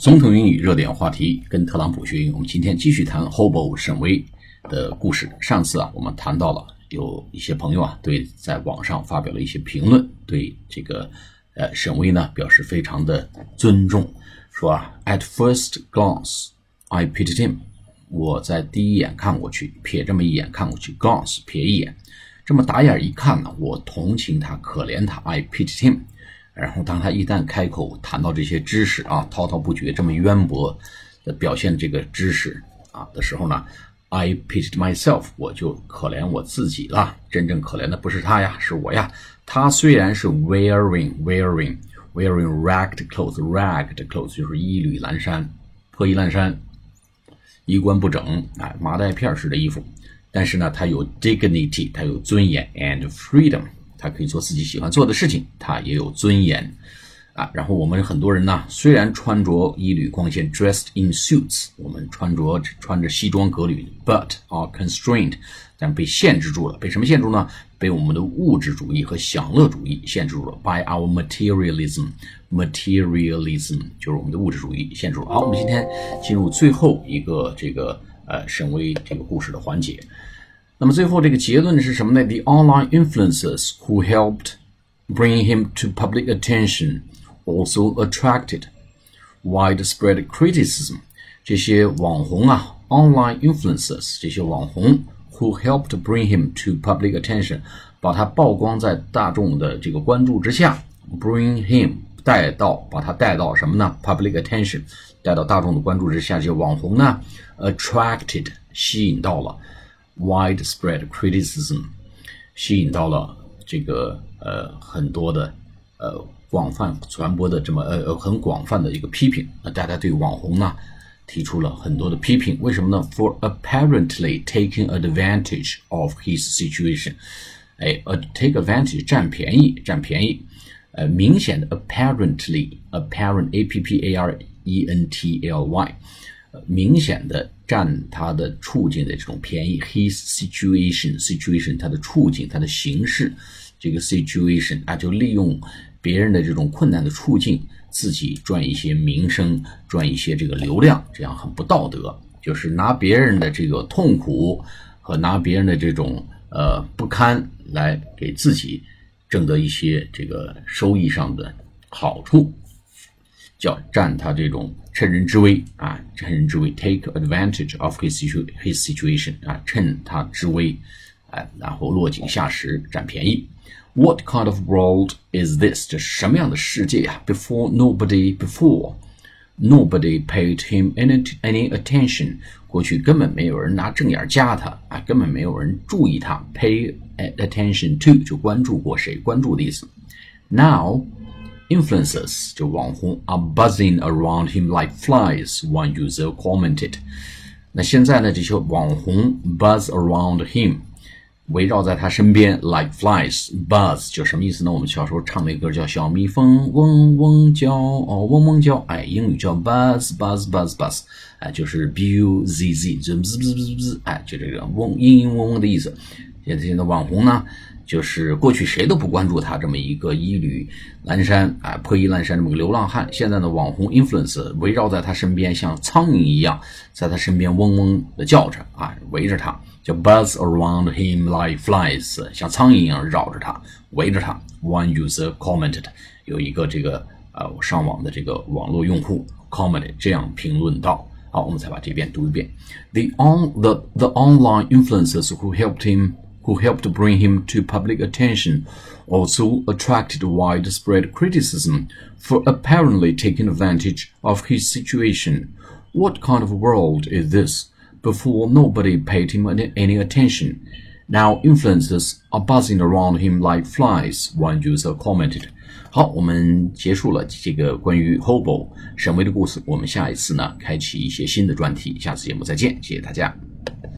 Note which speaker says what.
Speaker 1: 总统英语热点话题，跟特朗普学英语。我们今天继续谈 Hobo 沈威的故事。上次啊，我们谈到了有一些朋友啊，对在网上发表了一些评论，对这个呃沈威呢表示非常的尊重，说啊，At first glance, I pitied him。我在第一眼看过去，瞥这么一眼看过去，glance 瞥一眼，这么打眼一看呢，我同情他，可怜他，I pitied him。然后，当他一旦开口谈到这些知识啊，滔滔不绝，这么渊博的表现这个知识啊的时候呢，I pitied myself，我就可怜我自己了。真正可怜的不是他呀，是我呀。他虽然是 wearing wearing wearing ragged clothes，ragged clothes 就是衣履阑珊、破衣烂衫、衣冠不整，哎，麻袋片似的衣服，但是呢，他有 dignity，他有尊严 and freedom。他可以做自己喜欢做的事情，他也有尊严啊。然后我们很多人呢，虽然穿着衣履光鲜，dressed in suits，我们穿着穿着西装革履，but are constrained，但被限制住了。被什么限制呢？被我们的物质主义和享乐主义限制住了。By our materialism，materialism 就是我们的物质主义限制住了。好，我们今天进入最后一个这个呃沈威这个故事的环节。那么最后这个结论是什么呢？The online influencers who helped bring him to public attention also attracted widespread criticism。这些网红啊，online influencers，这些网红 who helped bring him to public attention，把他曝光在大众的这个关注之下，bring him 带到，把他带到什么呢？public attention，带到大众的关注之下，这些网红呢，attracted 吸引到了。 widespread criticism，吸引到了这个呃很多的呃广泛传播的这么呃很广泛的一个批评。那大家对网红呢提出了很多的批评，为什么呢？For apparently taking advantage of his situation，哎，呃，take advantage 占便宜，占便宜，呃，明显的 apparently，apparent a p p a r e n t l y。 明显的占他的处境的这种便宜，his situation，situation，他的处境，他的形势，这个 situation 啊，就利用别人的这种困难的处境，自己赚一些名声，赚一些这个流量，这样很不道德。就是拿别人的这个痛苦和拿别人的这种呃不堪来给自己挣得一些这个收益上的好处。叫占他这种趁人之危啊，趁人之危，take advantage of his his situation 啊，趁他之危，哎，然后落井下石，占便宜。What kind of world is this？这是什么样的世界呀？Before nobody before nobody paid him any any attention。过去根本没有人拿正眼夹他啊，根本没有人注意他。Pay attention to 就关注过谁？关注的意思。Now Influences 就网红 are buzzing around him like flies. One user commented. 那现在呢，这些网红 buzz around him，围绕在他身边 like flies。buzz 就什么意思呢？我们小时候唱那歌叫小蜜蜂嗡嗡叫，哦嗡嗡叫，哎，英语叫 buzz buzz buzz buzz，哎，就是 b u z z，就滋滋滋滋滋，哎，就这个嗡嘤嘤嗡嗡的意思。现在现在网红呢？就是过去谁都不关注他这么一个衣履阑珊啊破衣烂衫这么个流浪汉，现在呢网红 influence 围绕在他身边，像苍蝇一样在他身边嗡嗡的叫着啊，围着他叫 buzz around him like flies，像苍蝇一样绕着他，围着他。One user commented，有一个这个呃上网的这个网络用户 commented 这样评论道。好，我们再把这边读一遍。The on the the online influences who helped him who helped bring him to public attention, also attracted widespread criticism for apparently taking advantage of his situation. What kind of world is this? Before nobody paid him any attention. Now influencers are buzzing around him like flies, one user commented. 好，我们结束了这个关于 Hobo 沈威的故事。我们下一次呢，开启一些新的专题。下次节目再见，谢谢大家。